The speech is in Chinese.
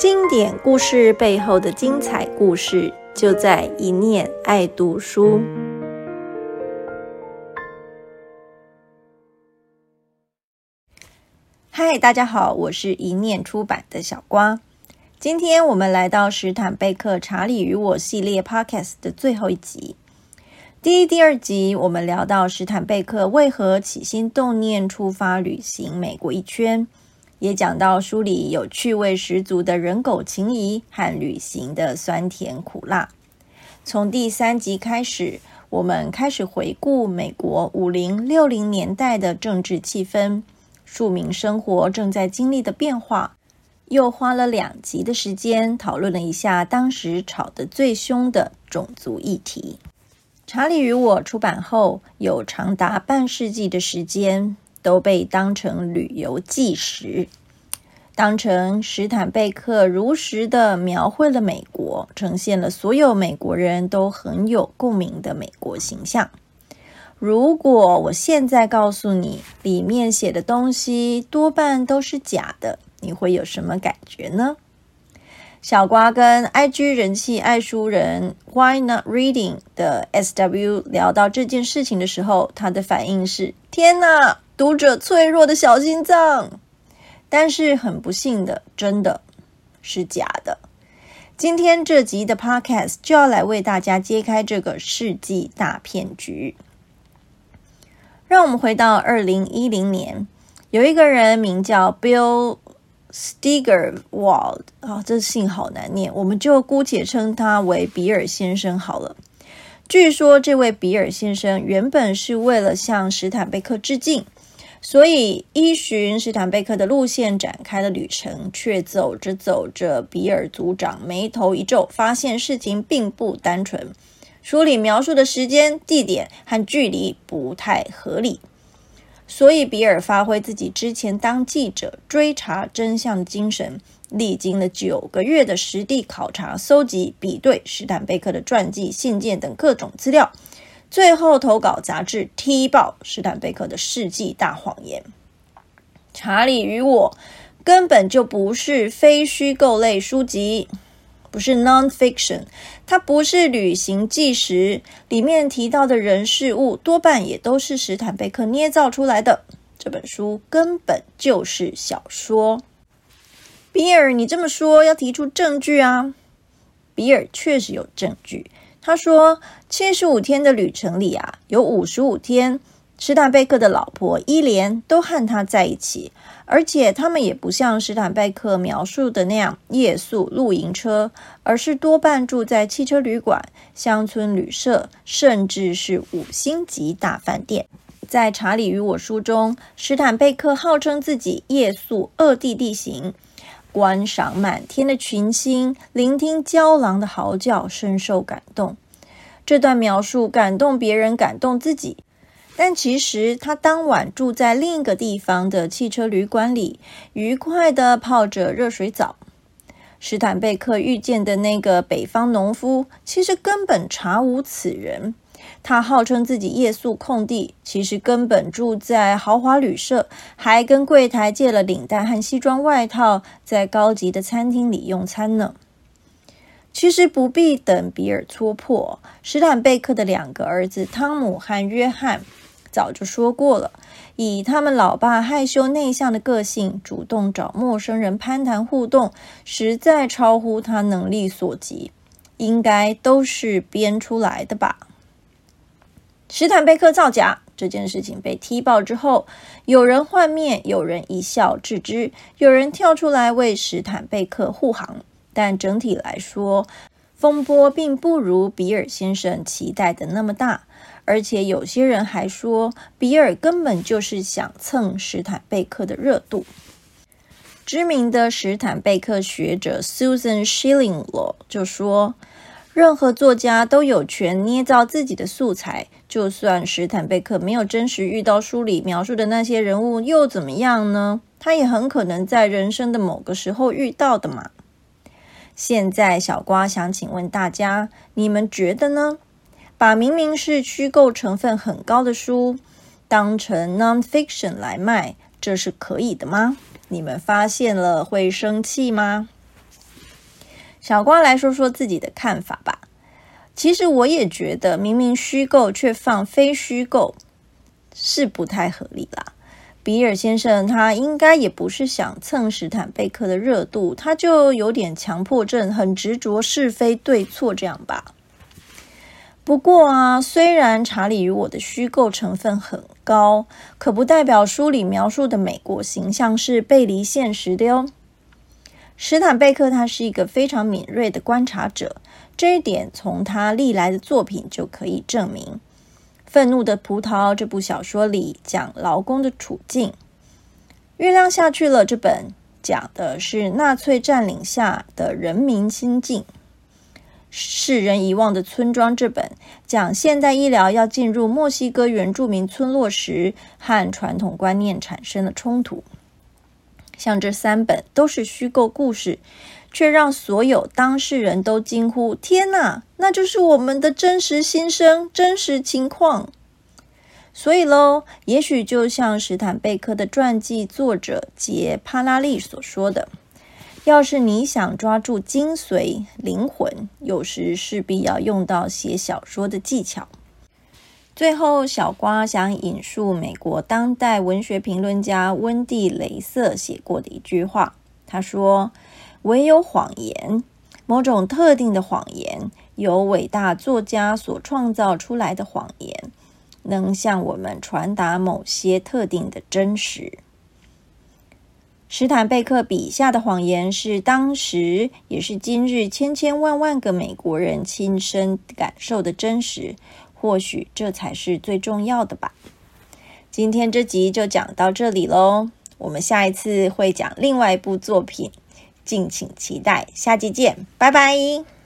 经典故事背后的精彩故事，就在一念爱读书。嗨，大家好，我是一念出版的小瓜。今天我们来到史坦贝克《查理与我》系列 Podcast 的最后一集。第一、第二集，我们聊到史坦贝克为何起心动念出发旅行美国一圈。也讲到书里有趣味十足的人狗情谊和旅行的酸甜苦辣。从第三集开始，我们开始回顾美国五零六零年代的政治气氛，庶民生活正在经历的变化。又花了两集的时间讨论了一下当时吵得最凶的种族议题。《查理与我》出版后，有长达半世纪的时间。都被当成旅游纪实，当成史坦贝克如实的描绘了美国，呈现了所有美国人都很有共鸣的美国形象。如果我现在告诉你里面写的东西多半都是假的，你会有什么感觉呢？小瓜跟 IG 人气爱书人 Why Not Reading 的 SW 聊到这件事情的时候，他的反应是：天哪！读者脆弱的小心脏，但是很不幸的，真的是假的。今天这集的 Podcast 就要来为大家揭开这个世纪大骗局。让我们回到二零一零年，有一个人名叫 Bill Steigerwald 啊，这姓好难念，我们就姑且称他为比尔先生好了。据说这位比尔先生原本是为了向史坦贝克致敬。所以，依循史坦贝克的路线展开的旅程，却走着走着，比尔组长眉头一皱，发现事情并不单纯。书里描述的时间、地点和距离不太合理，所以比尔发挥自己之前当记者追查真相的精神，历经了九个月的实地考察、搜集、比对史坦贝克的传记、信件等各种资料。最后投稿杂志踢爆史坦贝克的世纪大谎言。查理与我根本就不是非虚构类书籍，不是 nonfiction，它不是旅行纪实，里面提到的人事物多半也都是史坦贝克捏造出来的。这本书根本就是小说。比尔，你这么说要提出证据啊？比尔确实有证据。他说：“七十五天的旅程里啊，有五十五天，史坦贝克的老婆伊莲都和他在一起，而且他们也不像史坦贝克描述的那样夜宿露营车，而是多半住在汽车旅馆、乡村旅社，甚至是五星级大饭店。在《查理与我》书中，史坦贝克号称自己夜宿二地地形。”观赏满天的群星，聆听郊狼的嚎叫，深受感动。这段描述感动别人，感动自己。但其实他当晚住在另一个地方的汽车旅馆里，愉快地泡着热水澡。史坦贝克遇见的那个北方农夫，其实根本查无此人。他号称自己夜宿空地，其实根本住在豪华旅社，还跟柜台借了领带和西装外套，在高级的餐厅里用餐呢。其实不必等比尔戳破，史坦贝克的两个儿子汤姆和约翰早就说过了：以他们老爸害羞内向的个性，主动找陌生人攀谈互动，实在超乎他能力所及，应该都是编出来的吧。史坦贝克造假这件事情被踢爆之后，有人幻灭，有人一笑置之，有人跳出来为史坦贝克护航。但整体来说，风波并不如比尔先生期待的那么大。而且有些人还说，比尔根本就是想蹭史坦贝克的热度。知名的史坦贝克学者 Susan Shillinglaw 就说。任何作家都有权捏造自己的素材，就算史坦贝克没有真实遇到书里描述的那些人物，又怎么样呢？他也很可能在人生的某个时候遇到的嘛。现在小瓜想请问大家，你们觉得呢？把明明是虚构成分很高的书当成 nonfiction 来卖，这是可以的吗？你们发现了会生气吗？小瓜来说说自己的看法吧。其实我也觉得，明明虚构却放非虚构，是不太合理啦。比尔先生他应该也不是想蹭史坦贝克的热度，他就有点强迫症，很执着是非对错这样吧。不过啊，虽然查理与我的虚构成分很高，可不代表书里描述的美国形象是背离现实的哟。史坦贝克他是一个非常敏锐的观察者，这一点从他历来的作品就可以证明。《愤怒的葡萄》这部小说里讲劳工的处境，《月亮下去了》这本讲的是纳粹占领下的人民心境，《世人遗忘的村庄》这本讲现代医疗要进入墨西哥原住民村落时和传统观念产生了冲突。像这三本都是虚构故事。却让所有当事人都惊呼：“天哪，那就是我们的真实心声、真实情况。”所以喽，也许就像史坦贝克的传记作者杰帕拉利所说的：“要是你想抓住精髓、灵魂，有时势必要用到写小说的技巧。”最后，小瓜想引述美国当代文学评论家温蒂·雷瑟写过的一句话，他说。唯有谎言，某种特定的谎言，由伟大作家所创造出来的谎言，能向我们传达某些特定的真实。史坦贝克笔下的谎言是当时也是今日千千万万个美国人亲身感受的真实，或许这才是最重要的吧。今天这集就讲到这里喽，我们下一次会讲另外一部作品。敬请期待，下集见，拜拜。